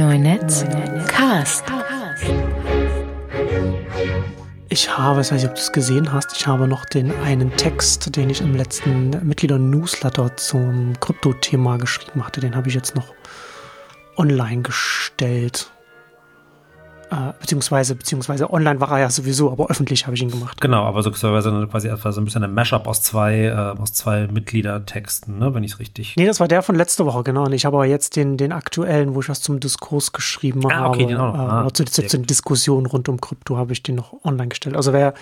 Neunetz Cast. Ich habe, ich weiß nicht, ob du es gesehen hast, ich habe noch den einen Text, den ich im letzten Mitglieder-Newsletter zum Krypto-Thema geschrieben hatte, den habe ich jetzt noch online gestellt. Äh, beziehungsweise, beziehungsweise online war er ja sowieso, aber öffentlich habe ich ihn gemacht. Genau, aber so quasi etwa so ein bisschen ein Mashup aus zwei, äh, aus zwei Mitgliedertexten, ne, wenn ich es richtig. Nee, das war der von letzter Woche, genau. Und ich habe aber jetzt den, den aktuellen, wo ich was zum Diskurs geschrieben ah, okay, habe. Den auch noch. Äh, ah, zu, zu, zu Diskussionen rund um Krypto habe ich den noch online gestellt. Also wer,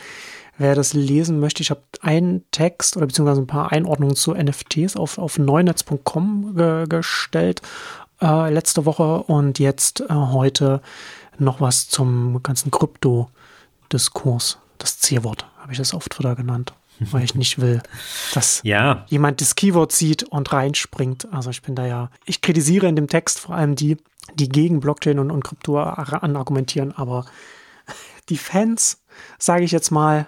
wer das lesen möchte, ich habe einen Text oder beziehungsweise ein paar Einordnungen zu NFTs auf, auf neunetz.com ge gestellt äh, letzte Woche und jetzt äh, heute noch was zum ganzen Krypto-Diskurs. Das C-Wort habe ich das oft wieder genannt, weil ich nicht will, dass ja. jemand das Keyword sieht und reinspringt. Also ich bin da ja, ich kritisiere in dem Text vor allem die, die gegen Blockchain und, und Krypto anargumentieren, aber die Fans, sage ich jetzt mal,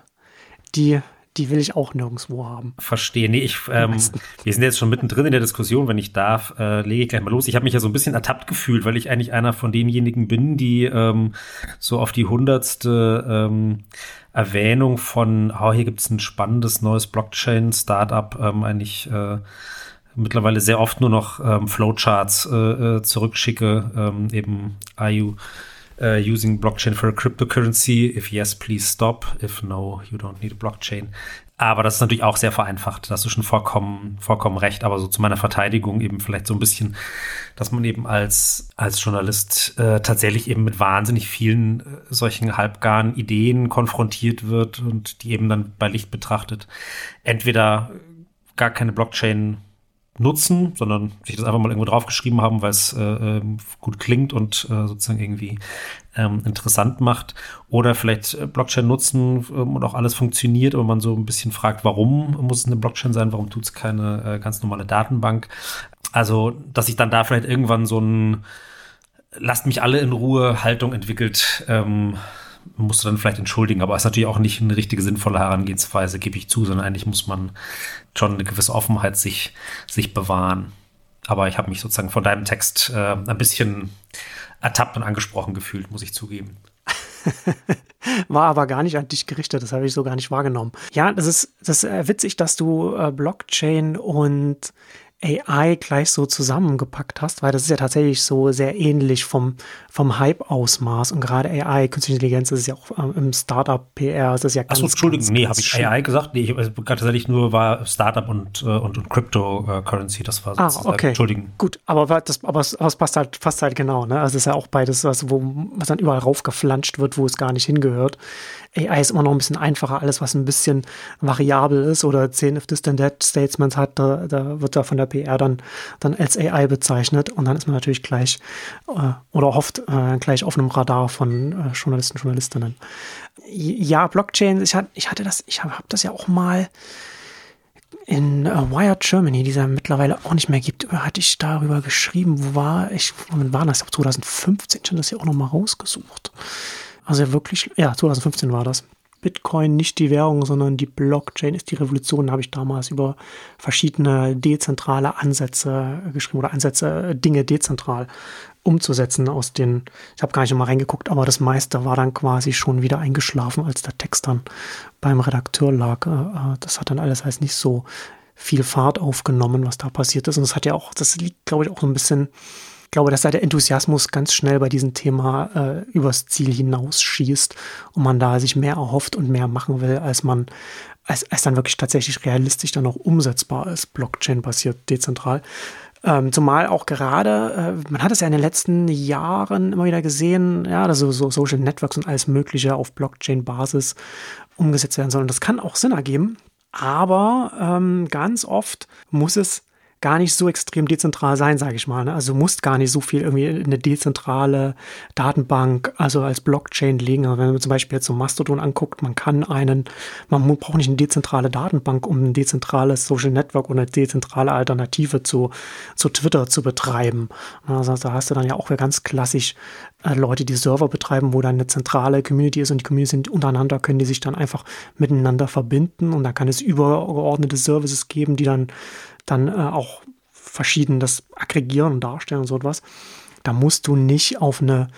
die die will ich auch nirgendwo haben. Verstehe. Nee, ich, ähm, wir sind jetzt schon mittendrin in der Diskussion, wenn ich darf, äh, lege ich gleich mal los. Ich habe mich ja so ein bisschen ertappt gefühlt, weil ich eigentlich einer von denjenigen bin, die ähm, so auf die hundertste ähm, Erwähnung von, oh, hier gibt es ein spannendes neues Blockchain-Startup, ähm, eigentlich äh, mittlerweile sehr oft nur noch ähm, Flowcharts äh, äh zurückschicke, ähm, eben IU uh, using blockchain for a cryptocurrency? If yes, please stop. If no, you don't need a blockchain. Aber das ist natürlich auch sehr vereinfacht. Da hast du schon vollkommen, vollkommen recht. Aber so zu meiner Verteidigung eben vielleicht so ein bisschen, dass man eben als, als Journalist äh, tatsächlich eben mit wahnsinnig vielen äh, solchen halbgaren Ideen konfrontiert wird und die eben dann bei Licht betrachtet entweder gar keine Blockchain nutzen, sondern sich das einfach mal irgendwo draufgeschrieben haben, weil es äh, ähm, gut klingt und äh, sozusagen irgendwie ähm, interessant macht. Oder vielleicht äh, Blockchain nutzen ähm, und auch alles funktioniert, aber man so ein bisschen fragt, warum muss es eine Blockchain sein, warum tut es keine äh, ganz normale Datenbank. Also, dass sich dann da vielleicht irgendwann so ein Lasst mich alle in Ruhe Haltung entwickelt, ähm, musst du dann vielleicht entschuldigen, aber es ist natürlich auch nicht eine richtige sinnvolle Herangehensweise, gebe ich zu, sondern eigentlich muss man schon eine gewisse Offenheit sich, sich bewahren. Aber ich habe mich sozusagen von deinem Text äh, ein bisschen ertappt und angesprochen gefühlt, muss ich zugeben. War aber gar nicht an dich gerichtet, das habe ich so gar nicht wahrgenommen. Ja, das ist, das ist witzig, dass du äh, Blockchain und AI gleich so zusammengepackt hast, weil das ist ja tatsächlich so sehr ähnlich vom, vom Hype-Ausmaß und gerade AI, künstliche Intelligenz, das ist ja auch ähm, im Startup-PR, das ist ja ganz, Achso, Entschuldigung, ganz, nee, habe ich AI gesagt? Nee, ich also, tatsächlich nur war Startup und, äh, und, und Cryptocurrency, das war ah, sozusagen, ah, okay. Entschuldigen. Gut, aber das, aber es, passt halt, passt halt genau, ne? Also es ist ja auch beides, was, wo, was dann überall raufgeflanscht wird, wo es gar nicht hingehört. AI ist immer noch ein bisschen einfacher, alles was ein bisschen variabel ist oder 10 if this then that Statements hat, da, da wird da von der PR dann, dann als AI bezeichnet und dann ist man natürlich gleich äh, oder hofft äh, gleich auf einem Radar von äh, Journalisten, Journalistinnen. Ja, Blockchain, ich, hat, ich hatte das, ich habe hab das ja auch mal in uh, Wired Germany, die es ja mittlerweile auch nicht mehr gibt, hatte ich darüber geschrieben, wo war ich, wann war das? Ich habe 2015 schon das hier auch nochmal rausgesucht. Also wirklich, ja, 2015 war das. Bitcoin nicht die Währung, sondern die Blockchain ist die Revolution, habe ich damals über verschiedene dezentrale Ansätze geschrieben oder Ansätze, Dinge dezentral umzusetzen aus den, ich habe gar nicht mal reingeguckt, aber das meiste war dann quasi schon wieder eingeschlafen, als der Text dann beim Redakteur lag. Äh, äh, das hat dann alles heißt nicht so viel Fahrt aufgenommen, was da passiert ist. Und das hat ja auch, das liegt, glaube ich, auch so ein bisschen ich glaube, dass da der Enthusiasmus ganz schnell bei diesem Thema äh, übers Ziel hinausschießt und man da sich mehr erhofft und mehr machen will, als man, als, als dann wirklich tatsächlich realistisch dann auch umsetzbar ist, Blockchain-basiert, dezentral. Ähm, zumal auch gerade, äh, man hat es ja in den letzten Jahren immer wieder gesehen, ja, also so Social Networks und alles Mögliche auf Blockchain-Basis umgesetzt werden sollen. Das kann auch Sinn ergeben, aber ähm, ganz oft muss es gar nicht so extrem dezentral sein, sage ich mal. Ne? Also musst gar nicht so viel irgendwie in eine dezentrale Datenbank, also als Blockchain legen. Also wenn man zum Beispiel jetzt so Mastodon anguckt, man kann einen, man braucht nicht eine dezentrale Datenbank, um ein dezentrales Social Network oder eine dezentrale Alternative zu, zu Twitter zu betreiben. Also da hast du dann ja auch ganz klassisch äh, Leute, die Server betreiben, wo dann eine zentrale Community ist und die Community sind untereinander, können die sich dann einfach miteinander verbinden und da kann es übergeordnete Services geben, die dann dann äh, auch verschieden das aggregieren und darstellen und so etwas. da musst du nicht auf eine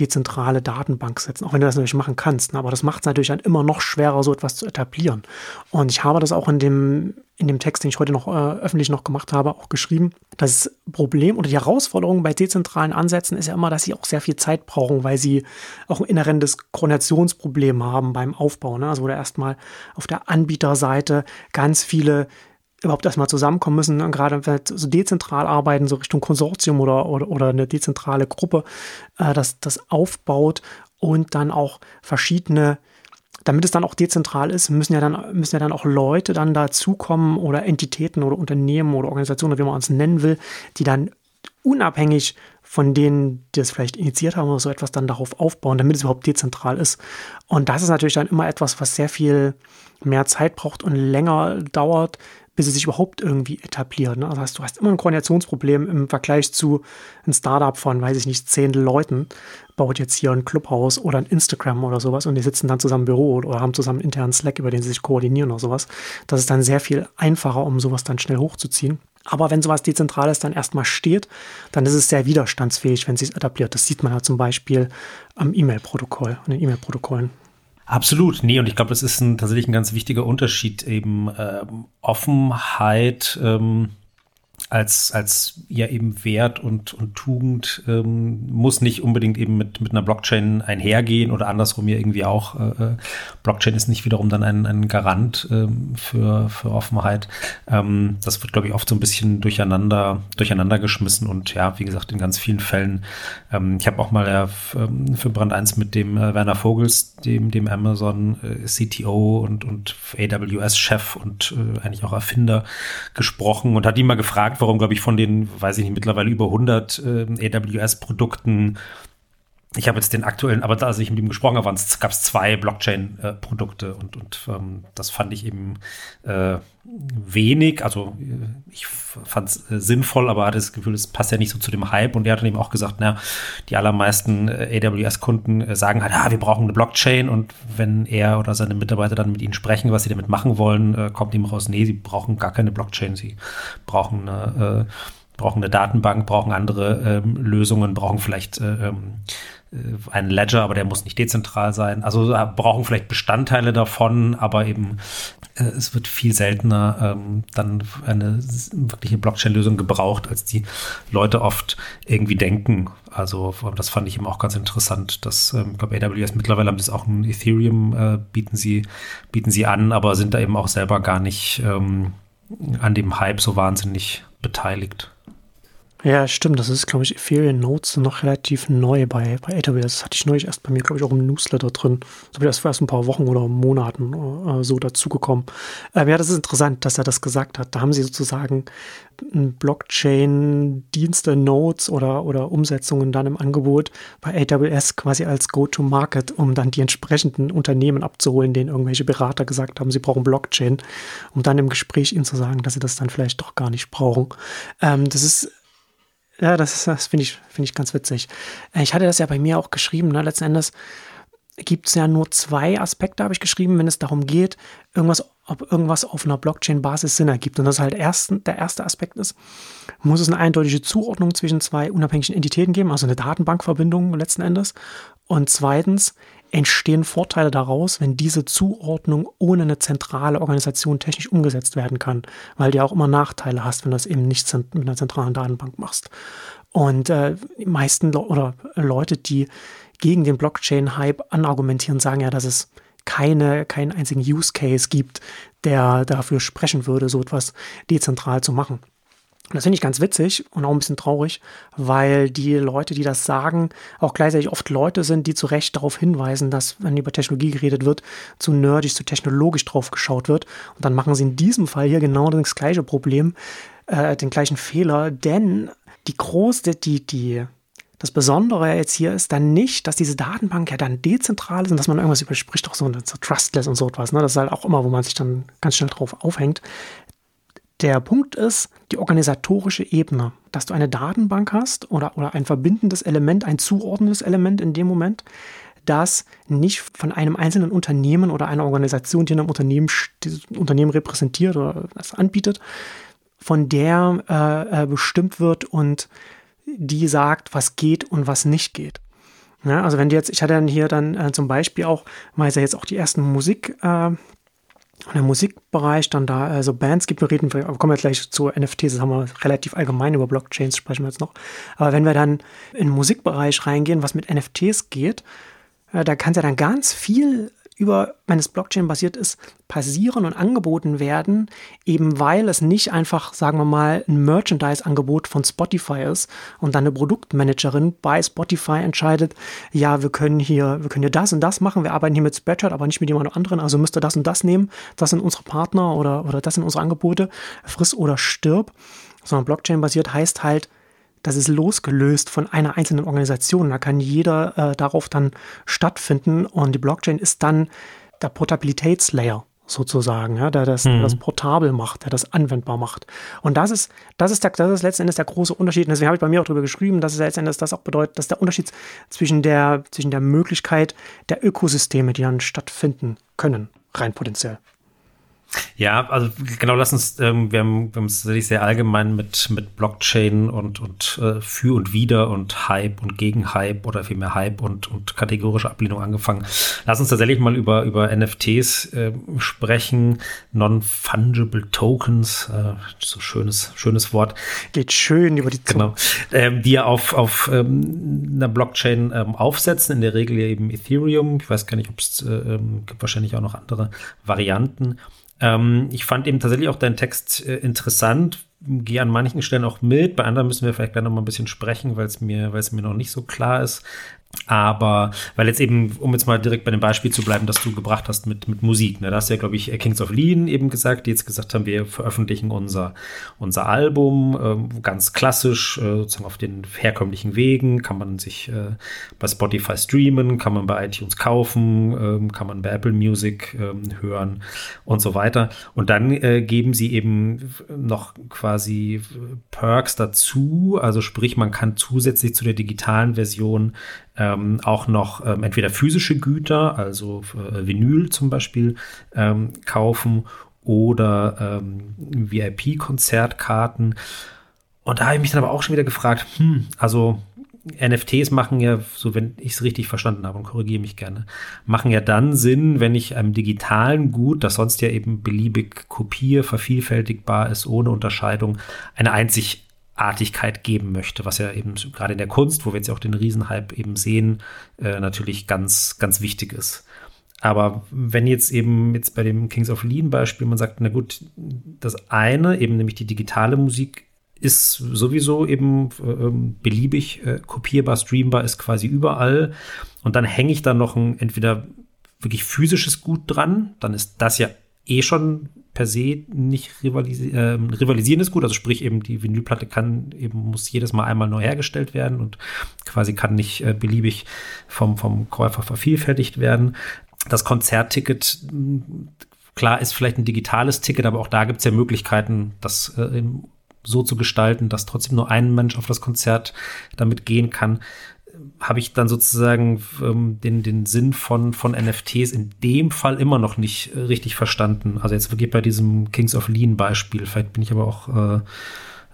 dezentrale Datenbank setzen, auch wenn du das natürlich machen kannst. Ne? Aber das macht es natürlich dann immer noch schwerer, so etwas zu etablieren. Und ich habe das auch in dem, in dem Text, den ich heute noch äh, öffentlich noch gemacht habe, auch geschrieben. Das Problem oder die Herausforderung bei dezentralen Ansätzen ist ja immer, dass sie auch sehr viel Zeit brauchen, weil sie auch ein inhärentes Koordinationsproblem haben beim Aufbau. Ne? Also wo du erstmal auf der Anbieterseite ganz viele überhaupt erstmal zusammenkommen müssen, und gerade wenn so dezentral arbeiten, so Richtung Konsortium oder, oder, oder eine dezentrale Gruppe, äh, das, das aufbaut und dann auch verschiedene, damit es dann auch dezentral ist, müssen ja dann, müssen ja dann auch Leute dann dazukommen oder Entitäten oder Unternehmen oder Organisationen, wie man es nennen will, die dann unabhängig von denen, die es vielleicht initiiert haben oder so etwas dann darauf aufbauen, damit es überhaupt dezentral ist. Und das ist natürlich dann immer etwas, was sehr viel mehr Zeit braucht und länger dauert, bis sie sich überhaupt irgendwie etablieren. Ne? Das heißt, du hast immer ein Koordinationsproblem im Vergleich zu einem Startup von, weiß ich nicht, zehn Leuten, baut jetzt hier ein Clubhaus oder ein Instagram oder sowas und die sitzen dann zusammen im Büro oder haben zusammen einen internen Slack, über den sie sich koordinieren oder sowas. Das ist dann sehr viel einfacher, um sowas dann schnell hochzuziehen. Aber wenn sowas Dezentrales dann erstmal steht, dann ist es sehr widerstandsfähig, wenn es sich etabliert. Das sieht man ja zum Beispiel am E-Mail-Protokoll, an den E-Mail-Protokollen. Absolut, nee, und ich glaube, das ist ein, tatsächlich ein ganz wichtiger Unterschied, eben ähm, Offenheit ähm, als, als ja eben Wert und, und Tugend ähm, muss nicht unbedingt eben mit, mit einer Blockchain einhergehen oder andersrum ja irgendwie auch. Äh, äh Blockchain ist nicht wiederum dann ein, ein Garant ähm, für, für Offenheit. Ähm, das wird, glaube ich, oft so ein bisschen durcheinander, durcheinander geschmissen und ja, wie gesagt, in ganz vielen Fällen. Ähm, ich habe auch mal ja, ähm, für Brand 1 mit dem äh, Werner Vogels, dem, dem Amazon äh, CTO und, und AWS-Chef und äh, eigentlich auch Erfinder gesprochen und hat ihn mal gefragt, warum, glaube ich, von den, weiß ich nicht, mittlerweile über 100 äh, AWS-Produkten ich habe jetzt den aktuellen, aber da, als ich mit ihm gesprochen habe, gab es zwei Blockchain-Produkte und, und ähm, das fand ich eben äh, wenig. Also äh, ich fand es äh, sinnvoll, aber hatte das Gefühl, es passt ja nicht so zu dem Hype. Und er hat dann eben auch gesagt, na, die allermeisten äh, AWS-Kunden äh, sagen halt, ah, wir brauchen eine Blockchain. Und wenn er oder seine Mitarbeiter dann mit ihnen sprechen, was sie damit machen wollen, äh, kommt ihm raus, nee, sie brauchen gar keine Blockchain, sie brauchen eine äh, brauchen eine Datenbank, brauchen andere ähm, Lösungen, brauchen vielleicht äh, ähm, äh, ein Ledger, aber der muss nicht dezentral sein. Also brauchen vielleicht Bestandteile davon, aber eben äh, es wird viel seltener ähm, dann eine wirkliche Blockchain-Lösung gebraucht, als die Leute oft irgendwie denken. Also das fand ich eben auch ganz interessant. Dass, ähm, ich glaube, AWS mittlerweile haben das auch ein Ethereum, äh, bieten sie, bieten sie an, aber sind da eben auch selber gar nicht ähm, an dem Hype so wahnsinnig beteiligt. Ja, stimmt. Das ist, glaube ich, Ethereum Notes noch relativ neu bei, bei AWS. Das hatte ich neulich erst bei mir, glaube ich, auch im Newsletter drin. So wie das vor erst ein paar Wochen oder Monaten äh, so dazugekommen. Ähm, ja, das ist interessant, dass er das gesagt hat. Da haben sie sozusagen Blockchain-Dienste, Nodes oder, oder Umsetzungen dann im Angebot bei AWS quasi als Go-to-Market, um dann die entsprechenden Unternehmen abzuholen, denen irgendwelche Berater gesagt haben, sie brauchen Blockchain, um dann im Gespräch ihnen zu sagen, dass sie das dann vielleicht doch gar nicht brauchen. Ähm, das ist ja, das, das finde ich, find ich ganz witzig. Äh, ich hatte das ja bei mir auch geschrieben. Ne? Letzten Endes gibt es ja nur zwei Aspekte, habe ich geschrieben, wenn es darum geht, irgendwas, ob irgendwas auf einer Blockchain-Basis Sinn ergibt. Und das halt erst, der erste Aspekt ist, muss es eine eindeutige Zuordnung zwischen zwei unabhängigen Entitäten geben, also eine Datenbankverbindung letzten Endes. Und zweitens, entstehen Vorteile daraus, wenn diese Zuordnung ohne eine zentrale Organisation technisch umgesetzt werden kann, weil du ja auch immer Nachteile hast, wenn du das eben nicht mit einer zentralen Datenbank machst. Und äh, die meisten Le oder Leute, die gegen den Blockchain-Hype anargumentieren, sagen ja, dass es keine, keinen einzigen Use Case gibt, der dafür sprechen würde, so etwas dezentral zu machen. Und das finde ich ganz witzig und auch ein bisschen traurig, weil die Leute, die das sagen, auch gleichzeitig oft Leute sind, die zu Recht darauf hinweisen, dass, wenn über Technologie geredet wird, zu nerdig, zu technologisch drauf geschaut wird. Und dann machen sie in diesem Fall hier genau das gleiche Problem, äh, den gleichen Fehler, denn die große, die, die, das Besondere jetzt hier ist dann nicht, dass diese Datenbank ja dann dezentral ist und dass man irgendwas überspricht, auch so, so Trustless und so etwas. Ne? Das ist halt auch immer, wo man sich dann ganz schnell drauf aufhängt. Der Punkt ist die organisatorische Ebene, dass du eine Datenbank hast oder, oder ein verbindendes Element, ein zuordnendes Element in dem Moment, das nicht von einem einzelnen Unternehmen oder einer Organisation, die einem Unternehmen, Unternehmen repräsentiert oder das anbietet, von der äh, äh, bestimmt wird und die sagt, was geht und was nicht geht. Ja, also wenn du jetzt, ich hatte dann hier dann äh, zum Beispiel auch, weil es ja jetzt auch die ersten Musik, äh, der Musikbereich dann da also Bands gibt, wir reden, wir kommen jetzt gleich zu NFTs, das haben wir relativ allgemein über Blockchains sprechen wir jetzt noch. Aber wenn wir dann in den Musikbereich reingehen, was mit NFTs geht, äh, da kann es ja dann ganz viel über, wenn es Blockchain basiert ist, passieren und angeboten werden, eben weil es nicht einfach, sagen wir mal, ein Merchandise-Angebot von Spotify ist und dann eine Produktmanagerin bei Spotify entscheidet, ja, wir können hier, wir können hier das und das machen, wir arbeiten hier mit Spreadshirt, aber nicht mit jemand anderen, also müsst ihr das und das nehmen, das sind unsere Partner oder, oder das sind unsere Angebote, friss oder stirb, sondern Blockchain basiert heißt halt, das ist losgelöst von einer einzelnen Organisation. Da kann jeder äh, darauf dann stattfinden und die Blockchain ist dann der Portabilitätslayer sozusagen, ja, der das, mhm. das portabel macht, der das anwendbar macht. Und das ist, das ist, der, das ist letzten Endes der große Unterschied. Und deswegen habe ich bei mir auch darüber geschrieben, dass es letzten Endes das auch bedeutet, dass der Unterschied zwischen der, zwischen der Möglichkeit der Ökosysteme, die dann stattfinden können, rein potenziell. Ja, also genau, lass uns, ähm, wir haben, wir haben es tatsächlich sehr allgemein mit, mit Blockchain und, und äh, für und wider und Hype und gegen Hype oder vielmehr Hype und, und kategorische Ablehnung angefangen. Lass uns tatsächlich mal über, über NFTs äh, sprechen, Non-Fungible Tokens, äh, so schönes, schönes Wort. Geht schön über die Zunge. Genau, ähm, die ja auf, auf ähm, einer Blockchain ähm, aufsetzen, in der Regel eben Ethereum. Ich weiß gar nicht, ob es äh, ähm, gibt wahrscheinlich auch noch andere Varianten. Ähm, ich fand eben tatsächlich auch deinen Text äh, interessant, gehe an manchen Stellen auch mit, bei anderen müssen wir vielleicht gleich noch mal ein bisschen sprechen, weil es mir, weil es mir noch nicht so klar ist. Aber, weil jetzt eben, um jetzt mal direkt bei dem Beispiel zu bleiben, das du gebracht hast mit, mit Musik, ne, da hast du ja, glaube ich, Kings of Lean eben gesagt, die jetzt gesagt haben, wir veröffentlichen unser, unser Album äh, ganz klassisch, äh, sozusagen auf den herkömmlichen Wegen, kann man sich äh, bei Spotify streamen, kann man bei iTunes kaufen, ähm, kann man bei Apple Music ähm, hören und so weiter. Und dann äh, geben sie eben noch quasi Perks dazu, also sprich, man kann zusätzlich zu der digitalen Version ähm, auch noch ähm, entweder physische Güter, also äh, Vinyl zum Beispiel, ähm, kaufen oder ähm, VIP-Konzertkarten. Und da habe ich mich dann aber auch schon wieder gefragt, hm, also NFTs machen ja, so wenn ich es richtig verstanden habe und korrigiere mich gerne, machen ja dann Sinn, wenn ich einem digitalen Gut, das sonst ja eben beliebig kopier, vervielfältigbar ist, ohne Unterscheidung, eine einzig Artigkeit geben möchte, was ja eben gerade in der Kunst, wo wir jetzt auch den Riesenhype eben sehen, äh, natürlich ganz, ganz wichtig ist. Aber wenn jetzt eben jetzt bei dem Kings of Lean Beispiel man sagt, na gut, das eine, eben nämlich die digitale Musik, ist sowieso eben äh, beliebig äh, kopierbar, streambar, ist quasi überall. Und dann hänge ich da noch ein entweder wirklich physisches Gut dran, dann ist das ja eh schon per se nicht rivalisi äh, rivalisieren ist gut. Also sprich eben die Vinylplatte kann eben muss jedes Mal einmal neu hergestellt werden und quasi kann nicht äh, beliebig vom, vom Käufer vervielfältigt werden. Das Konzertticket, klar, ist vielleicht ein digitales Ticket, aber auch da gibt es ja Möglichkeiten, das äh, so zu gestalten, dass trotzdem nur ein Mensch auf das Konzert damit gehen kann habe ich dann sozusagen ähm, den, den Sinn von, von NFTs in dem Fall immer noch nicht äh, richtig verstanden. Also jetzt wirklich bei diesem Kings of Lean Beispiel. Vielleicht bin ich aber auch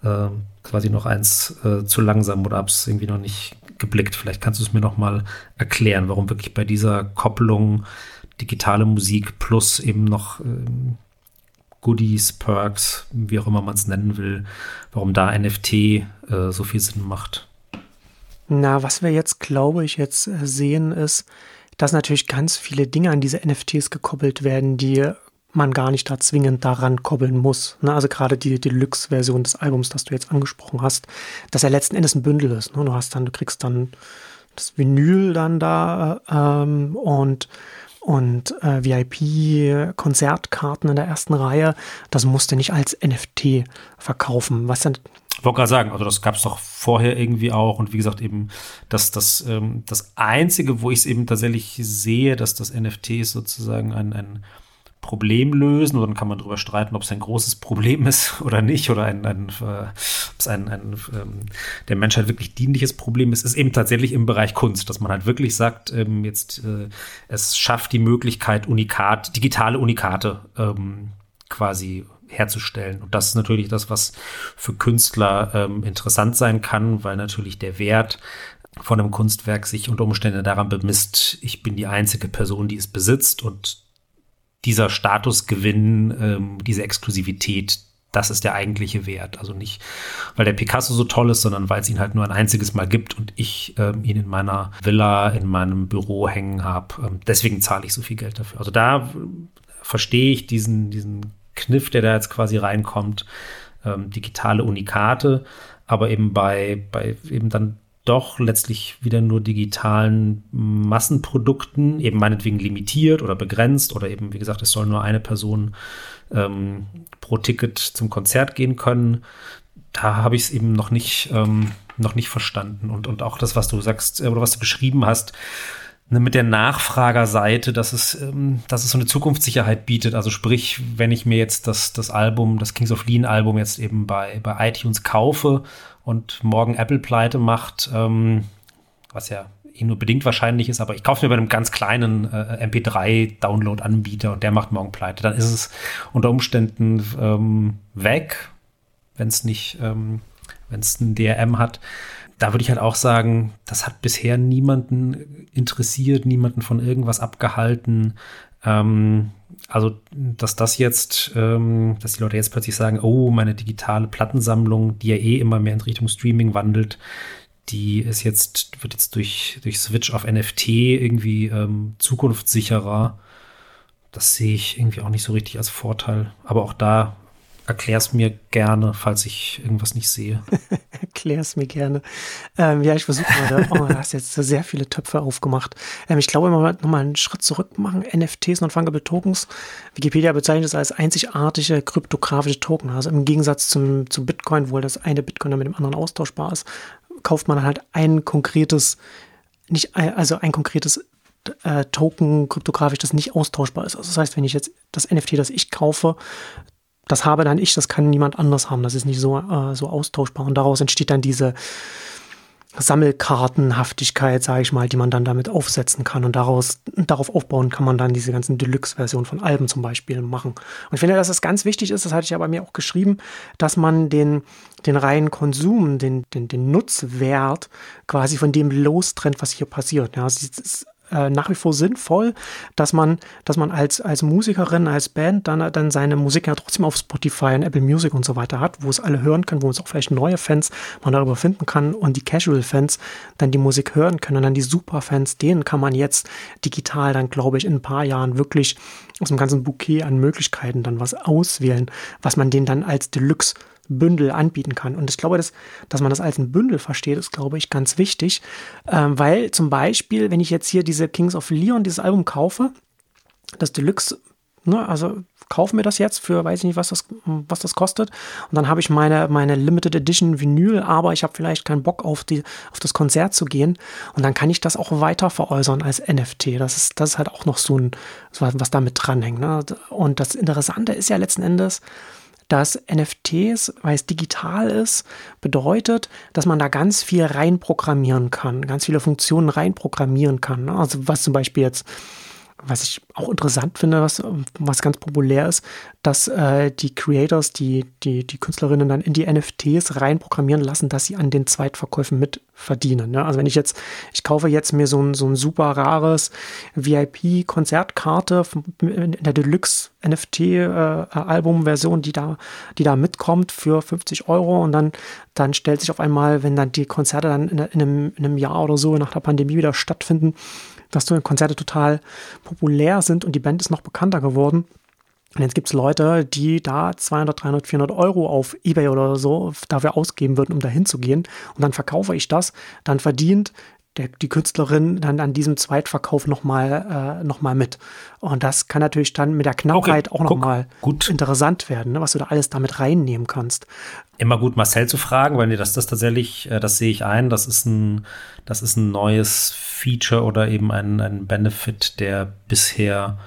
äh, äh, quasi noch eins äh, zu langsam oder habe es irgendwie noch nicht geblickt. Vielleicht kannst du es mir noch mal erklären, warum wirklich bei dieser Kopplung digitale Musik plus eben noch ähm, Goodies, Perks, wie auch immer man es nennen will, warum da NFT äh, so viel Sinn macht. Na, was wir jetzt, glaube ich, jetzt äh, sehen, ist, dass natürlich ganz viele Dinge an diese NFTs gekoppelt werden, die man gar nicht da zwingend daran koppeln muss. Ne? Also gerade die Deluxe-Version des Albums, das du jetzt angesprochen hast, dass er letzten Endes ein Bündel ist. Ne? Du hast dann, du kriegst dann das Vinyl dann da ähm, und und äh, VIP-Konzertkarten in der ersten Reihe, das musst du nicht als NFT verkaufen. Was dann ich wollte gerade sagen, also das gab es doch vorher irgendwie auch und wie gesagt eben, dass das, ähm, das Einzige, wo ich es eben tatsächlich sehe, dass das NFTs sozusagen ein, ein Problem lösen, und dann kann man darüber streiten, ob es ein großes Problem ist oder nicht, oder ein, ein, äh, ob es ein, ein ähm, der Menschheit wirklich dienliches Problem ist, ist eben tatsächlich im Bereich Kunst, dass man halt wirklich sagt, ähm, jetzt äh, es schafft die Möglichkeit, Unikat, digitale Unikate ähm, quasi herzustellen. Und das ist natürlich das, was für Künstler ähm, interessant sein kann, weil natürlich der Wert von einem Kunstwerk sich unter Umständen daran bemisst, ich bin die einzige Person, die es besitzt und dieser Statusgewinn, ähm, diese Exklusivität, das ist der eigentliche Wert. Also nicht, weil der Picasso so toll ist, sondern weil es ihn halt nur ein einziges Mal gibt und ich ähm, ihn in meiner Villa, in meinem Büro hängen habe. Ähm, deswegen zahle ich so viel Geld dafür. Also da verstehe ich diesen, diesen Kniff, der da jetzt quasi reinkommt, ähm, digitale Unikate, aber eben bei, bei eben dann doch letztlich wieder nur digitalen Massenprodukten, eben meinetwegen limitiert oder begrenzt oder eben, wie gesagt, es soll nur eine Person ähm, pro Ticket zum Konzert gehen können. Da habe ich es eben noch nicht, ähm, noch nicht verstanden. Und, und auch das, was du sagst, äh, oder was du beschrieben hast, mit der Nachfragerseite, dass es, ähm, dass es so eine Zukunftssicherheit bietet. Also sprich, wenn ich mir jetzt das, das Album, das Kings of Lean Album jetzt eben bei, bei iTunes kaufe und morgen Apple pleite macht, ähm, was ja eh nur bedingt wahrscheinlich ist, aber ich kaufe mir bei einem ganz kleinen äh, MP3-Download-Anbieter und der macht morgen pleite, dann ist es unter Umständen ähm, weg, wenn es nicht, ähm, wenn es ein DRM hat. Da würde ich halt auch sagen, das hat bisher niemanden interessiert, niemanden von irgendwas abgehalten. Ähm, also, dass das jetzt, ähm, dass die Leute jetzt plötzlich sagen, oh, meine digitale Plattensammlung, die ja eh immer mehr in Richtung Streaming wandelt, die ist jetzt, wird jetzt durch, durch Switch auf NFT irgendwie ähm, zukunftssicherer. Das sehe ich irgendwie auch nicht so richtig als Vorteil. Aber auch da erklär's mir gerne, falls ich irgendwas nicht sehe. erklär's mir gerne. Ähm, ja, ich versuche mal, oh, du hast jetzt sehr viele Töpfe aufgemacht. Ähm, ich glaube, wenn wir nochmal einen Schritt zurück machen, NFTs, Non-Fungible Tokens, Wikipedia bezeichnet es als einzigartige kryptografische Token. Also im Gegensatz zum, zum Bitcoin, wo das eine Bitcoin mit dem anderen austauschbar ist, kauft man halt ein konkretes, nicht, also ein konkretes äh, Token kryptografisch, das nicht austauschbar ist. Also das heißt, wenn ich jetzt das NFT, das ich kaufe, das habe dann ich, das kann niemand anders haben. Das ist nicht so, äh, so austauschbar. Und daraus entsteht dann diese Sammelkartenhaftigkeit, sage ich mal, die man dann damit aufsetzen kann. Und daraus, darauf aufbauen kann man dann diese ganzen Deluxe-Versionen von Alben zum Beispiel machen. Und ich finde, dass es ganz wichtig ist, das hatte ich ja bei mir auch geschrieben, dass man den, den reinen Konsum, den, den, den Nutzwert quasi von dem lostrennt, was hier passiert. Ja, es ist, äh, nach wie vor sinnvoll, dass man, dass man als, als Musikerin, als Band dann, dann seine Musik ja trotzdem auf Spotify und Apple Music und so weiter hat, wo es alle hören können, wo es auch vielleicht neue Fans man darüber finden kann und die Casual-Fans dann die Musik hören können und dann die Superfans, denen kann man jetzt digital dann, glaube ich, in ein paar Jahren wirklich aus dem ganzen Bouquet an Möglichkeiten dann was auswählen, was man denen dann als Deluxe Bündel anbieten kann. Und ich glaube, dass, dass man das als ein Bündel versteht, ist, glaube ich, ganz wichtig, ähm, weil zum Beispiel, wenn ich jetzt hier diese Kings of Leon, dieses Album kaufe, das Deluxe, ne, also kaufe mir das jetzt für, weiß ich nicht, was das, was das kostet. Und dann habe ich meine, meine Limited Edition Vinyl, aber ich habe vielleicht keinen Bock auf, die, auf das Konzert zu gehen. Und dann kann ich das auch weiter veräußern als NFT. Das ist, das ist halt auch noch so ein, was damit dranhängt. Ne? Und das Interessante ist ja letzten Endes, dass NFTs, weil es digital ist, bedeutet, dass man da ganz viel reinprogrammieren kann, ganz viele Funktionen reinprogrammieren kann. Ne? Also was zum Beispiel jetzt was ich auch interessant finde, was, was ganz populär ist, dass äh, die Creators, die, die, die Künstlerinnen dann in die NFTs reinprogrammieren lassen, dass sie an den Zweitverkäufen mit verdienen. Ne? Also wenn ich jetzt, ich kaufe jetzt mir so ein, so ein super rares VIP-Konzertkarte in der Deluxe NFT-Album-Version, äh, die da, die da mitkommt für 50 Euro und dann, dann stellt sich auf einmal, wenn dann die Konzerte dann in, in, einem, in einem Jahr oder so nach der Pandemie wieder stattfinden, dass so Konzerte total populär sind und die Band ist noch bekannter geworden. Und jetzt gibt es Leute, die da 200, 300, 400 Euro auf Ebay oder so dafür ausgeben würden, um da hinzugehen. Und dann verkaufe ich das. Dann verdient der, die Künstlerin dann an diesem Zweitverkauf nochmal äh, noch mit. Und das kann natürlich dann mit der Knappheit okay, auch nochmal interessant werden, ne, was du da alles damit reinnehmen kannst. Immer gut, Marcel zu fragen, weil das, das tatsächlich, äh, das sehe ich ein, das ist ein, das ist ein neues Feature oder eben ein, ein Benefit, der bisher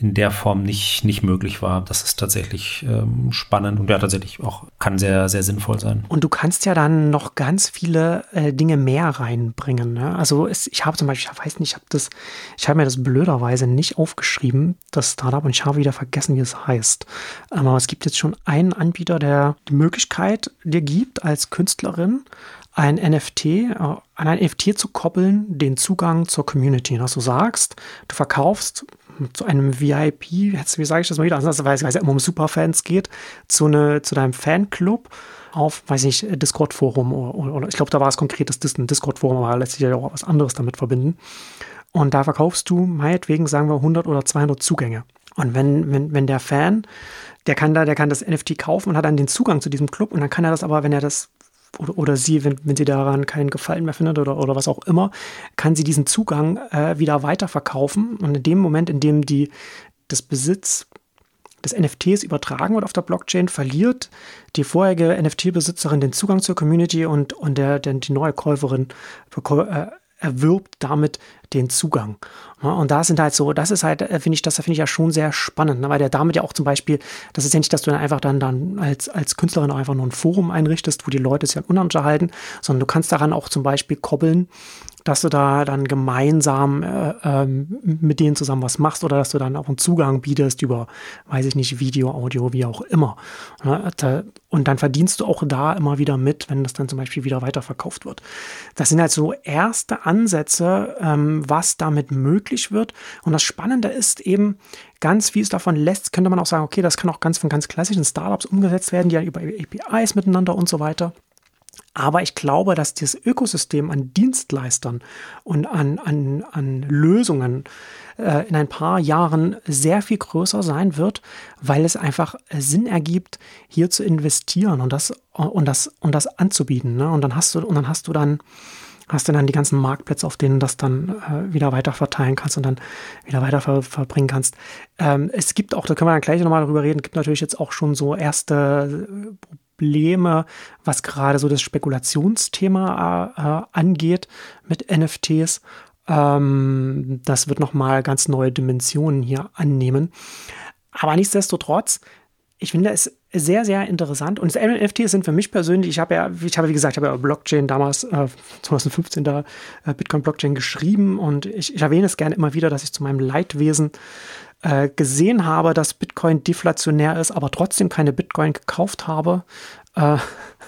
in der Form nicht, nicht möglich war. Das ist tatsächlich ähm, spannend und ja, tatsächlich auch kann sehr, sehr sinnvoll sein. Und du kannst ja dann noch ganz viele äh, Dinge mehr reinbringen. Ne? Also es, ich habe zum Beispiel, ich weiß nicht, ich habe das, ich habe mir das blöderweise nicht aufgeschrieben, das Startup, und ich habe wieder vergessen, wie es heißt. Aber es gibt jetzt schon einen Anbieter, der die Möglichkeit dir gibt, als Künstlerin ein NFT, äh, an ein NFT zu koppeln, den Zugang zur Community. Dass du sagst, du verkaufst zu einem VIP, jetzt, wie sage ich das mal wieder, also, weil es ja immer um Superfans geht, zu, eine, zu deinem Fanclub auf, weiß ich, Discord-Forum oder, oder, ich glaube, da war es konkret das Discord-Forum, aber lässt sich ja auch was anderes damit verbinden. Und da verkaufst du meinetwegen, sagen wir, 100 oder 200 Zugänge. Und wenn, wenn, wenn der Fan, der kann da, der kann das NFT kaufen und hat dann den Zugang zu diesem Club und dann kann er das aber, wenn er das oder, oder sie, wenn, wenn sie daran keinen Gefallen mehr findet oder, oder was auch immer, kann sie diesen Zugang äh, wieder weiterverkaufen. Und in dem Moment, in dem die, das Besitz des NFTs übertragen wird auf der Blockchain, verliert die vorherige NFT-Besitzerin den Zugang zur Community und, und der, der, die neue Käuferin äh, erwirbt damit den Zugang. und da sind halt so, das ist halt, äh, finde ich, das finde ich ja schon sehr spannend, ne? weil der damit ja auch zum Beispiel, das ist ja nicht, dass du dann einfach dann, dann als, als Künstlerin einfach nur ein Forum einrichtest, wo die Leute sich dann unterhalten, sondern du kannst daran auch zum Beispiel koppeln, dass du da dann gemeinsam äh, ähm, mit denen zusammen was machst oder dass du dann auch einen Zugang bietest über, weiß ich nicht, Video, Audio, wie auch immer. Und dann verdienst du auch da immer wieder mit, wenn das dann zum Beispiel wieder weiterverkauft wird. Das sind halt so erste Ansätze, ähm, was damit möglich wird. Und das Spannende ist eben, ganz vieles davon lässt, könnte man auch sagen, okay, das kann auch ganz von ganz klassischen Startups umgesetzt werden, die ja über APIs miteinander und so weiter. Aber ich glaube, dass das Ökosystem an Dienstleistern und an, an, an Lösungen äh, in ein paar Jahren sehr viel größer sein wird, weil es einfach Sinn ergibt, hier zu investieren und das, und das, und das anzubieten. Ne? Und dann hast du, und dann hast du dann hast du dann die ganzen Marktplätze, auf denen das dann äh, wieder weiter verteilen kannst und dann wieder weiter ver verbringen kannst. Ähm, es gibt auch, da können wir dann gleich nochmal darüber reden, gibt natürlich jetzt auch schon so erste Probleme, was gerade so das Spekulationsthema äh, angeht mit NFTs. Ähm, das wird nochmal ganz neue Dimensionen hier annehmen. Aber nichtsdestotrotz, ich finde es sehr, sehr interessant. Und NFTs sind für mich persönlich, ich habe ja, ich habe wie gesagt, ich habe ja Blockchain damals, äh, 2015 da äh, Bitcoin Blockchain geschrieben und ich, ich erwähne es gerne immer wieder, dass ich zu meinem Leidwesen äh, gesehen habe, dass Bitcoin deflationär ist, aber trotzdem keine Bitcoin gekauft habe. Äh,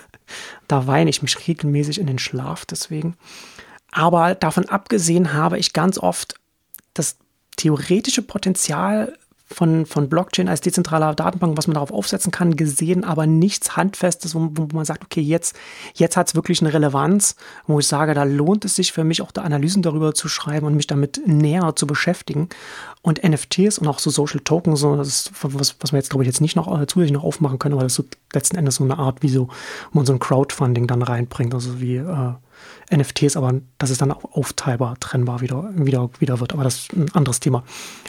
da weine ich mich regelmäßig in den Schlaf deswegen. Aber davon abgesehen habe ich ganz oft das theoretische Potenzial von, von Blockchain als dezentraler Datenbank, was man darauf aufsetzen kann, gesehen, aber nichts Handfestes, wo, wo man sagt, okay, jetzt, jetzt hat es wirklich eine Relevanz, wo ich sage, da lohnt es sich für mich auch da Analysen darüber zu schreiben und mich damit näher zu beschäftigen. Und NFTs und auch so Social Tokens, so, das ist was, was wir jetzt, glaube ich, jetzt nicht noch äh, zusätzlich noch aufmachen können, aber das ist so letzten Endes so eine Art, wie so, wo man so ein Crowdfunding dann reinbringt, also wie äh, NFTs, aber dass es dann auch aufteilbar, trennbar wieder, wieder, wieder wird. Aber das ist ein anderes Thema.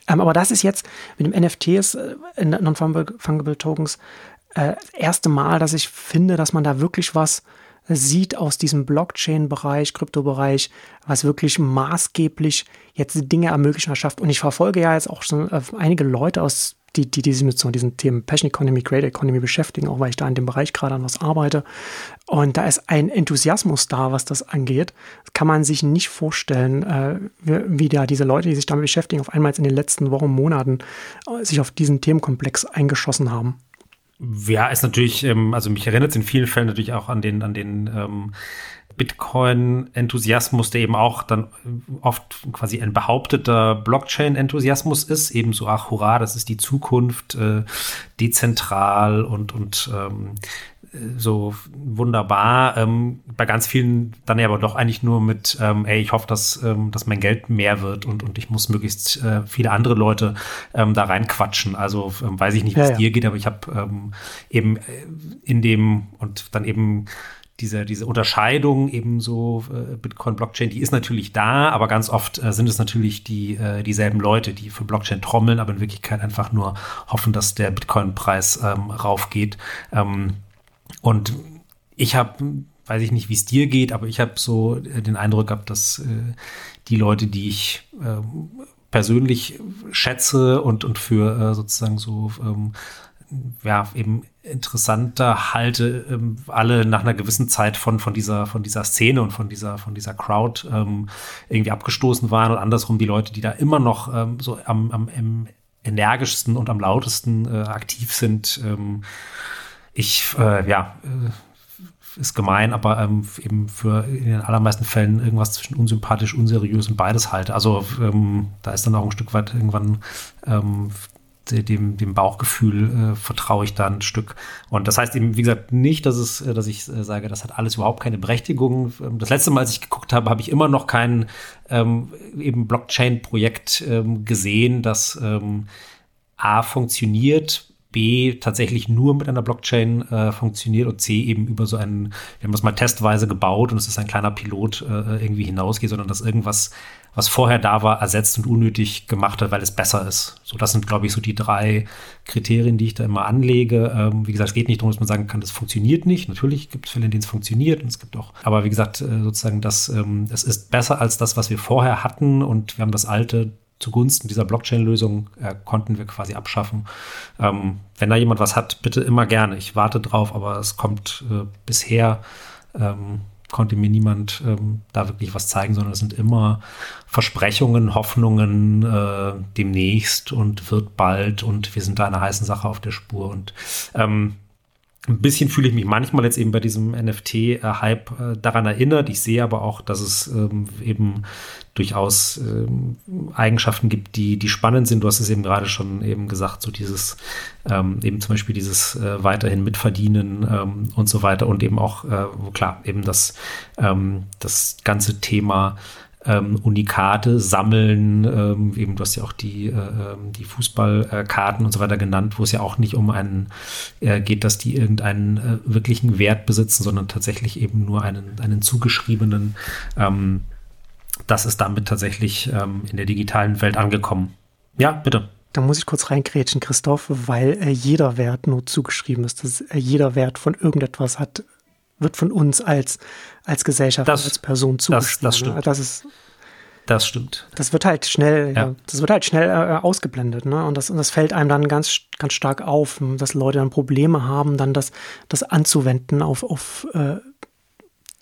Ähm, aber das ist jetzt mit dem NFTs, äh, Non-Fungible Tokens, äh, erste Mal, dass ich finde, dass man da wirklich was sieht aus diesem Blockchain-Bereich, Kryptobereich, was wirklich maßgeblich jetzt Dinge ermöglichen schafft. Und ich verfolge ja jetzt auch schon äh, einige Leute aus die, die, die sich mit so diesen Themen Passion Economy, Great Economy beschäftigen, auch weil ich da in dem Bereich gerade an was arbeite. Und da ist ein Enthusiasmus da, was das angeht. Das kann man sich nicht vorstellen, äh, wie, wie da diese Leute, die sich damit beschäftigen, auf einmal in den letzten Wochen, Monaten äh, sich auf diesen Themenkomplex eingeschossen haben. Ja, ist natürlich, ähm, also mich erinnert es in vielen Fällen natürlich auch an den, an den ähm, Bitcoin-Enthusiasmus, der eben auch dann oft quasi ein behaupteter Blockchain-Enthusiasmus ist, eben so, ach hurra, das ist die Zukunft, äh, dezentral und, und ähm, so wunderbar. Ähm, bei ganz vielen dann ja aber doch eigentlich nur mit, ähm, ey, ich hoffe, dass, ähm, dass mein Geld mehr wird und, und ich muss möglichst äh, viele andere Leute ähm, da reinquatschen. Also ähm, weiß ich nicht, wie es ja, ja. dir geht, aber ich habe ähm, eben äh, in dem und dann eben diese, diese Unterscheidung eben so äh, Bitcoin, Blockchain, die ist natürlich da, aber ganz oft äh, sind es natürlich die, äh, dieselben Leute, die für Blockchain trommeln, aber in Wirklichkeit einfach nur hoffen, dass der Bitcoin-Preis ähm, raufgeht. Ähm, und ich habe, weiß ich nicht, wie es dir geht, aber ich habe so äh, den Eindruck gehabt, dass äh, die Leute, die ich äh, persönlich schätze und, und für äh, sozusagen so ähm, ja, eben interessanter halte, ähm, alle nach einer gewissen Zeit von, von dieser, von dieser Szene und von dieser, von dieser Crowd ähm, irgendwie abgestoßen waren und andersrum die Leute, die da immer noch ähm, so am, am, am energischsten und am lautesten äh, aktiv sind. Ähm, ich, äh, ja, äh, ist gemein, aber ähm, eben für in den allermeisten Fällen irgendwas zwischen unsympathisch, unseriös und beides halte. Also ähm, da ist dann auch ein Stück weit irgendwann ähm, dem, dem Bauchgefühl äh, vertraue ich da ein Stück. Und das heißt eben, wie gesagt, nicht, dass es, äh, dass ich äh, sage, das hat alles überhaupt keine Berechtigung. Ähm, das letzte Mal, als ich geguckt habe, habe ich immer noch kein ähm, eben Blockchain-Projekt ähm, gesehen, das ähm, A funktioniert, B tatsächlich nur mit einer Blockchain äh, funktioniert und C eben über so einen, wir haben das mal testweise gebaut und es ist ein kleiner Pilot äh, irgendwie hinausgeht, sondern dass irgendwas was vorher da war, ersetzt und unnötig gemacht hat, weil es besser ist. So, das sind, glaube ich, so die drei Kriterien, die ich da immer anlege. Ähm, wie gesagt, es geht nicht darum, dass man sagen kann, das funktioniert nicht. Natürlich gibt es Fälle, in denen es funktioniert und es gibt auch, aber wie gesagt, äh, sozusagen, das, ähm, es ist besser als das, was wir vorher hatten und wir haben das alte zugunsten dieser Blockchain-Lösung äh, konnten wir quasi abschaffen. Ähm, wenn da jemand was hat, bitte immer gerne. Ich warte drauf, aber es kommt äh, bisher ähm, konnte mir niemand ähm, da wirklich was zeigen, sondern es sind immer Versprechungen, Hoffnungen äh, demnächst und wird bald und wir sind da einer heißen Sache auf der Spur. Und ähm, ein bisschen fühle ich mich manchmal jetzt eben bei diesem NFT-Hype äh, daran erinnert. Ich sehe aber auch, dass es ähm, eben durchaus ähm, Eigenschaften gibt, die, die spannend sind. Du hast es eben gerade schon eben gesagt, so dieses, ähm, eben zum Beispiel dieses äh, weiterhin mitverdienen und so weiter und eben auch, äh, klar, eben das, das ganze Thema ähm, Unikate sammeln. Ähm, eben, du hast ja auch die, äh, ähm, die Fußballkarten und so weiter genannt, wo es ja auch nicht um einen äh, geht, dass die irgendeinen äh, wirklichen Wert besitzen, sondern tatsächlich eben nur einen, einen zugeschriebenen. Ähm, das ist damit tatsächlich ähm, in der digitalen Welt angekommen. Ja, bitte. Da muss ich kurz reingrätschen, Christoph, weil äh, jeder Wert nur zugeschrieben ist. Dass, äh, jeder Wert von irgendetwas hat wird von uns als, als Gesellschaft, das, als Person zugeschrieben. Das, das stimmt. Das ist, das stimmt. Das wird halt schnell, ja. das wird halt schnell äh, ausgeblendet, ne? Und das, und das fällt einem dann ganz, ganz stark auf, dass Leute dann Probleme haben, dann das, das anzuwenden auf, auf äh,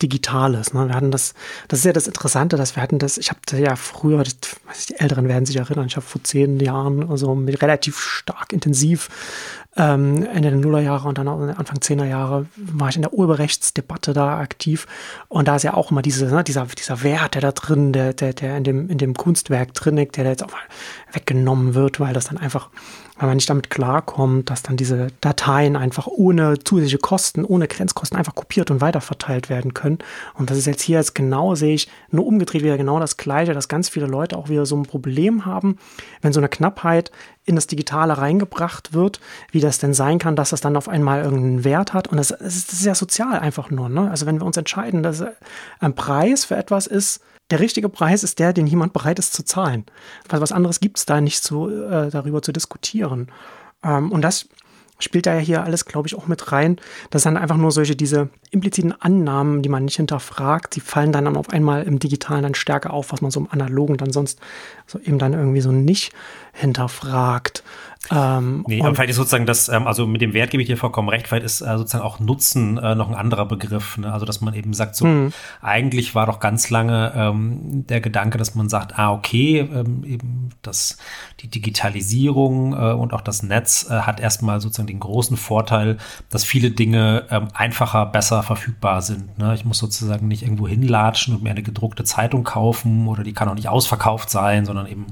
Digitales. Ne? Wir hatten das, das ist ja das Interessante, dass wir hatten das, ich habe ja früher, das, die Älteren werden sich erinnern, ich habe vor zehn Jahren also mit relativ stark intensiv ähm, Ende der Nullerjahre und dann Anfang Zehner Jahre war ich in der Urheberrechtsdebatte da aktiv. Und da ist ja auch immer diese, ne, dieser, dieser Wert, der da drin, der, der, der in dem, in dem Kunstwerk drin liegt, der jetzt auch weggenommen wird, weil das dann einfach weil man nicht damit klarkommt, dass dann diese Dateien einfach ohne zusätzliche Kosten, ohne Grenzkosten einfach kopiert und weiterverteilt werden können. Und das ist jetzt hier jetzt genau, sehe ich, nur umgedreht wieder genau das Gleiche, dass ganz viele Leute auch wieder so ein Problem haben, wenn so eine Knappheit in das Digitale reingebracht wird, wie das denn sein kann, dass das dann auf einmal irgendeinen Wert hat. Und das, ist ja sozial einfach nur. Ne? Also wenn wir uns entscheiden, dass ein Preis für etwas ist, der richtige Preis ist der, den jemand bereit ist zu zahlen. Weil was anderes gibt es da nicht zu, äh, darüber zu diskutieren. Ähm, und das spielt da ja hier alles, glaube ich, auch mit rein. Das sind einfach nur solche, diese impliziten Annahmen, die man nicht hinterfragt, die fallen dann auf einmal im Digitalen dann stärker auf, was man so im Analogen dann sonst so eben dann irgendwie so nicht hinterfragt. Ähm, nee, aber vielleicht ist sozusagen das, ähm, also mit dem Wert gebe ich dir vollkommen recht, vielleicht ist äh, sozusagen auch Nutzen äh, noch ein anderer Begriff. Ne? Also, dass man eben sagt, so, mhm. eigentlich war doch ganz lange ähm, der Gedanke, dass man sagt, ah, okay, ähm, eben das, die Digitalisierung äh, und auch das Netz äh, hat erstmal sozusagen den großen Vorteil, dass viele Dinge ähm, einfacher, besser verfügbar sind. Ne? Ich muss sozusagen nicht irgendwo hinlatschen und mir eine gedruckte Zeitung kaufen oder die kann auch nicht ausverkauft sein, sondern eben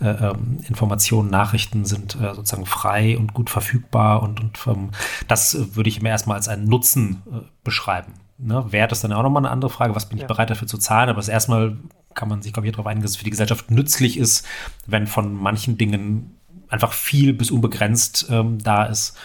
äh, ähm, Informationen, Nachrichten sind äh, sozusagen frei und gut verfügbar und, und ähm, das würde ich mir erstmal als einen Nutzen äh, beschreiben. Ne? Wert ist dann auch nochmal eine andere Frage, was bin ich bereit dafür zu zahlen, aber das erstmal kann man sich, glaube ich, darauf einigen, dass es für die Gesellschaft nützlich ist, wenn von manchen Dingen einfach viel bis unbegrenzt ähm, da ist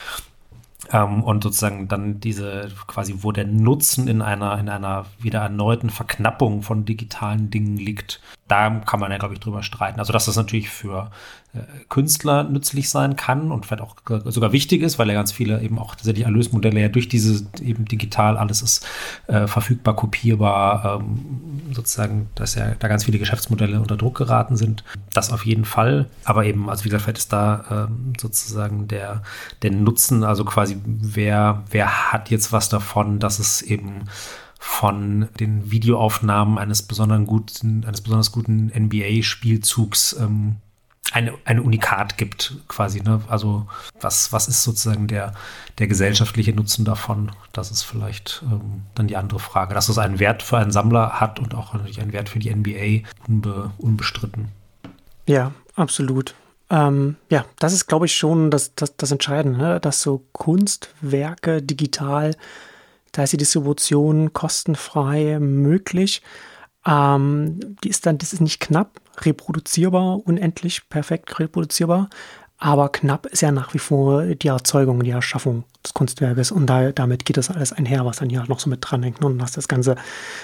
ähm, und sozusagen dann diese quasi, wo der Nutzen in einer, in einer wieder erneuten Verknappung von digitalen Dingen liegt, da kann man ja, glaube ich, drüber streiten. Also, dass das natürlich für Künstler nützlich sein kann und vielleicht auch sogar wichtig ist, weil ja ganz viele eben auch tatsächlich Erlösmodelle ja durch diese eben digital alles ist äh, verfügbar, kopierbar, ähm, sozusagen, dass ja da ganz viele Geschäftsmodelle unter Druck geraten sind. Das auf jeden Fall. Aber eben, also wie gesagt, vielleicht ist da ähm, sozusagen der, der Nutzen, also quasi wer, wer hat jetzt was davon, dass es eben von den Videoaufnahmen eines besonders guten, eines besonders guten NBA-Spielzugs ähm, eine, eine Unikat gibt, quasi. Ne? Also was, was ist sozusagen der, der gesellschaftliche Nutzen davon? Das ist vielleicht ähm, dann die andere Frage. Dass es einen Wert für einen Sammler hat und auch natürlich einen Wert für die NBA, unbe, unbestritten. Ja, absolut. Ähm, ja, das ist, glaube ich, schon das, das, das Entscheidende, ne? dass so Kunstwerke digital, da ist die Distribution kostenfrei möglich. Ähm, die ist dann, das ist nicht knapp, reproduzierbar, unendlich perfekt reproduzierbar. Aber knapp ist ja nach wie vor die Erzeugung, die Erschaffung des Kunstwerkes. Und da, damit geht das alles einher, was dann hier noch so mit dranhängt. Und das das ganze,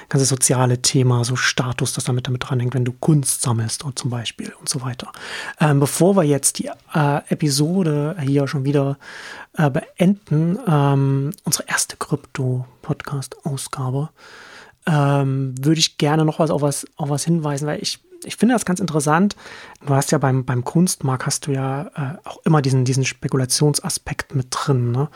ganze soziale Thema, so Status, das damit damit dranhängt, wenn du Kunst sammelst und zum Beispiel und so weiter. Ähm, bevor wir jetzt die äh, Episode hier schon wieder äh, beenden, ähm, unsere erste Krypto-Podcast-Ausgabe, ähm, würde ich gerne noch was auf was, auf was hinweisen, weil ich ich finde das ganz interessant. Du hast ja beim, beim Kunstmarkt hast du ja äh, auch immer diesen, diesen Spekulationsaspekt mit drin. Ne?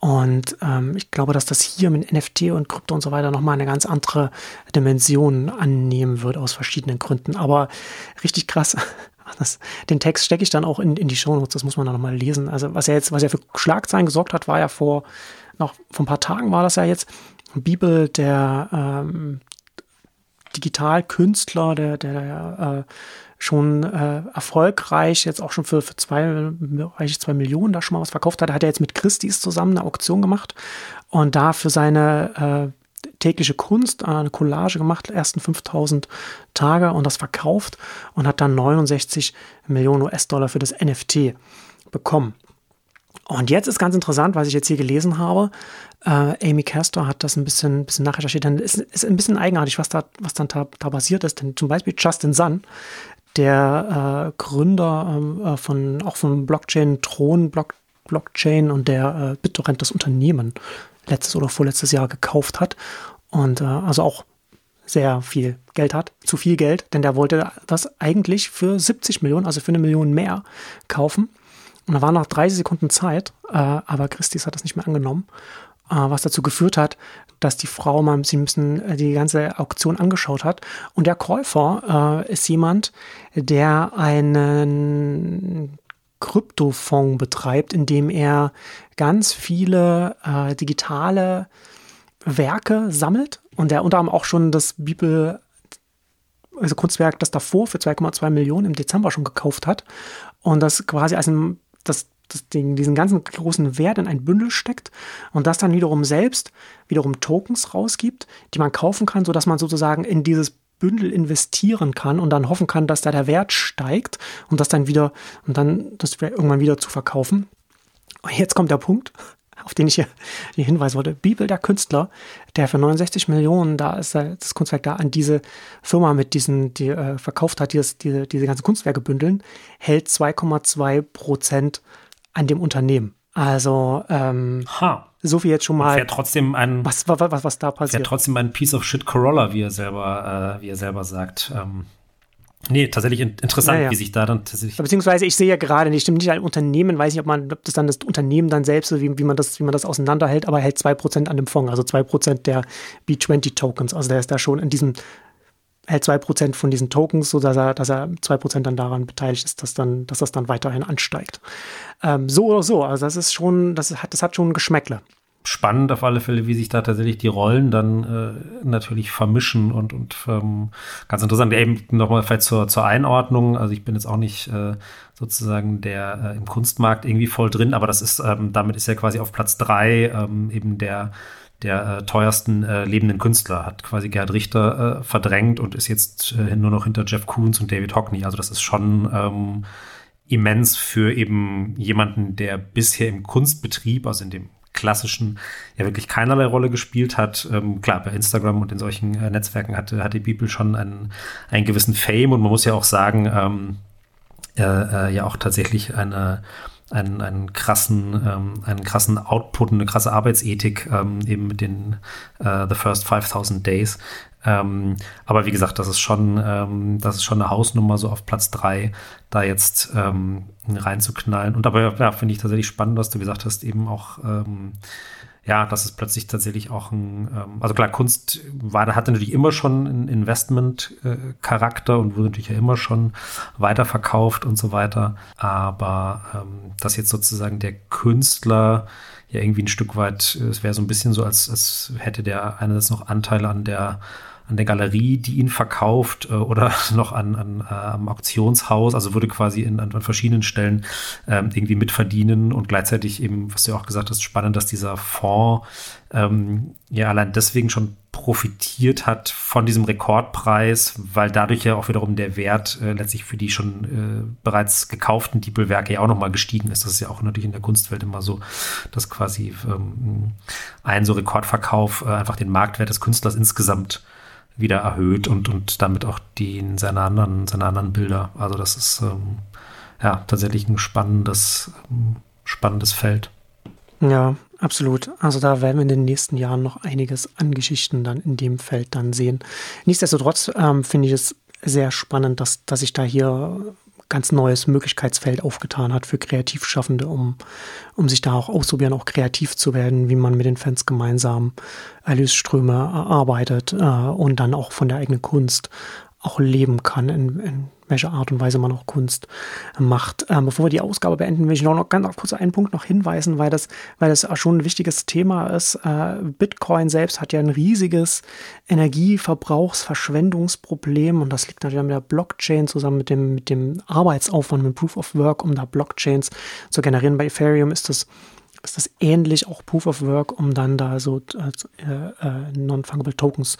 Und ähm, ich glaube, dass das hier mit NFT und Krypto und so weiter nochmal eine ganz andere Dimension annehmen wird aus verschiedenen Gründen. Aber richtig krass. Das, den Text stecke ich dann auch in, in die Shownotes, das muss man dann nochmal lesen. Also was er jetzt, was er für Schlagzeilen gesorgt hat, war ja vor, noch vor ein paar Tagen war das ja jetzt, Bibel der ähm, Digitalkünstler, der, der äh, schon äh, erfolgreich, jetzt auch schon für, für zwei, zwei Millionen da schon mal was verkauft hat, hat er jetzt mit Christie's zusammen eine Auktion gemacht und da für seine äh, tägliche Kunst äh, eine Collage gemacht, ersten 5000 Tage und das verkauft und hat dann 69 Millionen US-Dollar für das NFT bekommen. Und jetzt ist ganz interessant, was ich jetzt hier gelesen habe. Äh, Amy Castor hat das ein bisschen, bisschen nachrecherchiert. Dann ist, ist ein bisschen eigenartig, was da, was dann da, da passiert ist. Denn zum Beispiel Justin Sun, der äh, Gründer ähm, äh, von auch von Blockchain Thron Block, Blockchain und der äh, BitTorrent das Unternehmen letztes oder vorletztes Jahr gekauft hat und äh, also auch sehr viel Geld hat, zu viel Geld, denn der wollte das eigentlich für 70 Millionen, also für eine Million mehr kaufen. Und da war noch 30 Sekunden Zeit, äh, aber Christis hat das nicht mehr angenommen, äh, was dazu geführt hat, dass die Frau mal ein bisschen äh, die ganze Auktion angeschaut hat. Und der Käufer äh, ist jemand, der einen Kryptofonds betreibt, in dem er ganz viele äh, digitale Werke sammelt und der unter anderem auch schon das Bibel also Kunstwerk, das davor für 2,2 Millionen im Dezember schon gekauft hat und das quasi als ein das, das Ding, diesen ganzen großen Wert in ein Bündel steckt und das dann wiederum selbst wiederum Tokens rausgibt, die man kaufen kann, sodass man sozusagen in dieses Bündel investieren kann und dann hoffen kann, dass da der Wert steigt und das dann wieder und dann das irgendwann wieder zu verkaufen. Und jetzt kommt der Punkt, auf den ich hier, hier hinweisen wollte. Bibel der Künstler, der für 69 Millionen, da ist das Kunstwerk da an diese Firma mit diesen, die äh, verkauft hat, die das, diese, diese ganzen Kunstwerke bündeln, hält 2,2 Prozent an dem Unternehmen. Also ähm, ha. so viel jetzt schon mal. Wäre trotzdem ein was, was, was, was da passiert. Wäre trotzdem ein Piece of shit Corolla, wie er selber, äh, wie er selber sagt. Ähm, Nee, tatsächlich interessant, ja, ja. wie sich da dann tatsächlich. Beziehungsweise ich sehe ja gerade, ich stimme nicht ein Unternehmen, weiß nicht, ob man, ob das dann das Unternehmen dann selbst, wie, wie man das, wie man das auseinanderhält, aber hält 2% an dem Fonds, also 2% der B20-Tokens. Also der ist da schon in diesem, hält 2% von diesen Tokens, sodass er, dass er 2% dann daran beteiligt ist, dass dann, dass das dann weiterhin ansteigt. Ähm, so oder so, also das ist schon, das hat, das hat schon ein Geschmäckle spannend auf alle Fälle, wie sich da tatsächlich die Rollen dann äh, natürlich vermischen und, und ähm, ganz interessant. Eben nochmal vielleicht zur, zur Einordnung. Also ich bin jetzt auch nicht äh, sozusagen der äh, im Kunstmarkt irgendwie voll drin, aber das ist, ähm, damit ist ja quasi auf Platz drei ähm, eben der der äh, teuersten äh, lebenden Künstler, hat quasi Gerhard Richter äh, verdrängt und ist jetzt äh, nur noch hinter Jeff Koons und David Hockney. Also das ist schon ähm, immens für eben jemanden, der bisher im Kunstbetrieb, also in dem klassischen ja wirklich keinerlei Rolle gespielt hat. Ähm, klar, bei Instagram und in solchen äh, Netzwerken hatte, hatte Bibel schon einen, einen gewissen Fame und man muss ja auch sagen, ähm, äh, äh, ja auch tatsächlich eine einen, einen krassen, ähm, einen krassen Output, eine krasse Arbeitsethik, ähm, eben mit den äh, The First 5000 Days. Ähm, aber wie gesagt, das ist schon, ähm, das ist schon eine Hausnummer, so auf Platz drei da jetzt ähm, reinzuknallen. Und dabei, ja, finde ich tatsächlich spannend, was du gesagt hast, eben auch, ähm, ja, dass es plötzlich tatsächlich auch ein, ähm, also klar, Kunst war, hatte natürlich immer schon einen Investment-Charakter äh, und wurde natürlich ja immer schon weiterverkauft und so weiter. Aber ähm, dass jetzt sozusagen der Künstler ja irgendwie ein Stück weit, es wäre so ein bisschen so, als, als hätte der eine das noch Anteile an der an der Galerie, die ihn verkauft äh, oder noch an, an äh, am Auktionshaus, also würde quasi in, an, an verschiedenen Stellen ähm, irgendwie mitverdienen und gleichzeitig eben, was du ja auch gesagt hast, spannend, dass dieser Fonds ähm, ja allein deswegen schon profitiert hat von diesem Rekordpreis, weil dadurch ja auch wiederum der Wert äh, letztlich für die schon äh, bereits gekauften Diepelwerke ja auch nochmal gestiegen ist. Das ist ja auch natürlich in der Kunstwelt immer so, dass quasi ähm, ein so Rekordverkauf äh, einfach den Marktwert des Künstlers insgesamt wieder erhöht und, und damit auch die in seine anderen, seine anderen Bilder. Also das ist ähm, ja tatsächlich ein spannendes, ähm, spannendes Feld. Ja, absolut. Also da werden wir in den nächsten Jahren noch einiges an Geschichten dann in dem Feld dann sehen. Nichtsdestotrotz ähm, finde ich es sehr spannend, dass, dass ich da hier ganz neues Möglichkeitsfeld aufgetan hat für Kreativschaffende, um, um sich da auch auszuprobieren, auch kreativ zu werden, wie man mit den Fans gemeinsam Erlösströme erarbeitet äh, und dann auch von der eigenen Kunst auch leben kann in, in welcher Art und Weise man auch Kunst macht. Ähm, bevor wir die Ausgabe beenden, will ich noch, noch ganz kurz einen Punkt noch hinweisen, weil das, weil das schon ein wichtiges Thema ist. Äh, Bitcoin selbst hat ja ein riesiges Energieverbrauchsverschwendungsproblem und das liegt natürlich mit der Blockchain zusammen mit dem, mit dem Arbeitsaufwand mit Proof of Work, um da Blockchains zu generieren. Bei Ethereum ist das ist das ähnlich auch Proof of Work, um dann da so äh, äh, Non-Fungible Tokens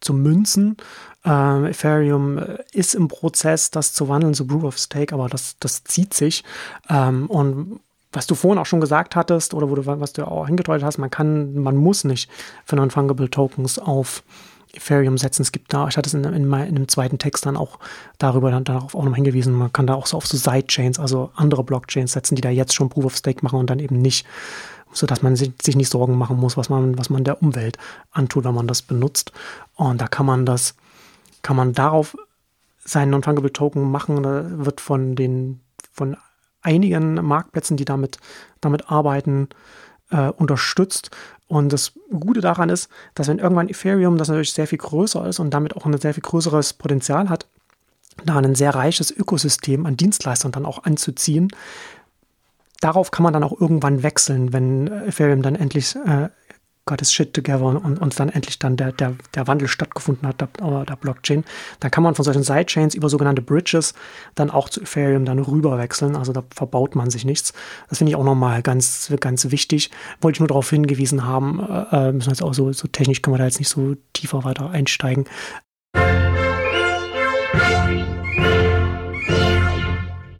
zu münzen. Ähm, Ethereum äh, ist im Prozess, das zu wandeln zu Proof of Stake, aber das, das zieht sich. Ähm, und was du vorhin auch schon gesagt hattest oder wo du, was du auch hingedeutet hast, man kann, man muss nicht für Non-Fungible Tokens auf Ethereum setzen. Es gibt da, ich hatte es in, in, in einem zweiten Text dann auch darüber dann darauf auch noch hingewiesen, man kann da auch so auf so Sidechains, also andere Blockchains setzen, die da jetzt schon Proof of Stake machen und dann eben nicht so dass man sich, sich nicht Sorgen machen muss, was man, was man der Umwelt antut, wenn man das benutzt. Und da kann man das, kann man darauf seinen Non-Fungible Token machen. Da wird von den, von einigen Marktplätzen, die damit, damit arbeiten, äh, unterstützt. Und das Gute daran ist, dass wenn irgendwann Ethereum, das natürlich sehr viel größer ist und damit auch ein sehr viel größeres Potenzial hat, da ein sehr reiches Ökosystem an Dienstleistern dann auch anzuziehen, darauf kann man dann auch irgendwann wechseln, wenn Ethereum dann endlich äh, Gottes shit together und, und dann endlich dann der, der, der Wandel stattgefunden hat, der, der Blockchain, dann kann man von solchen Sidechains über sogenannte Bridges dann auch zu Ethereum dann rüber wechseln. Also da verbaut man sich nichts. Das finde ich auch nochmal ganz, ganz wichtig. Wollte ich nur darauf hingewiesen haben, äh, äh müssen wir jetzt auch so, so technisch können wir da jetzt nicht so tiefer weiter einsteigen.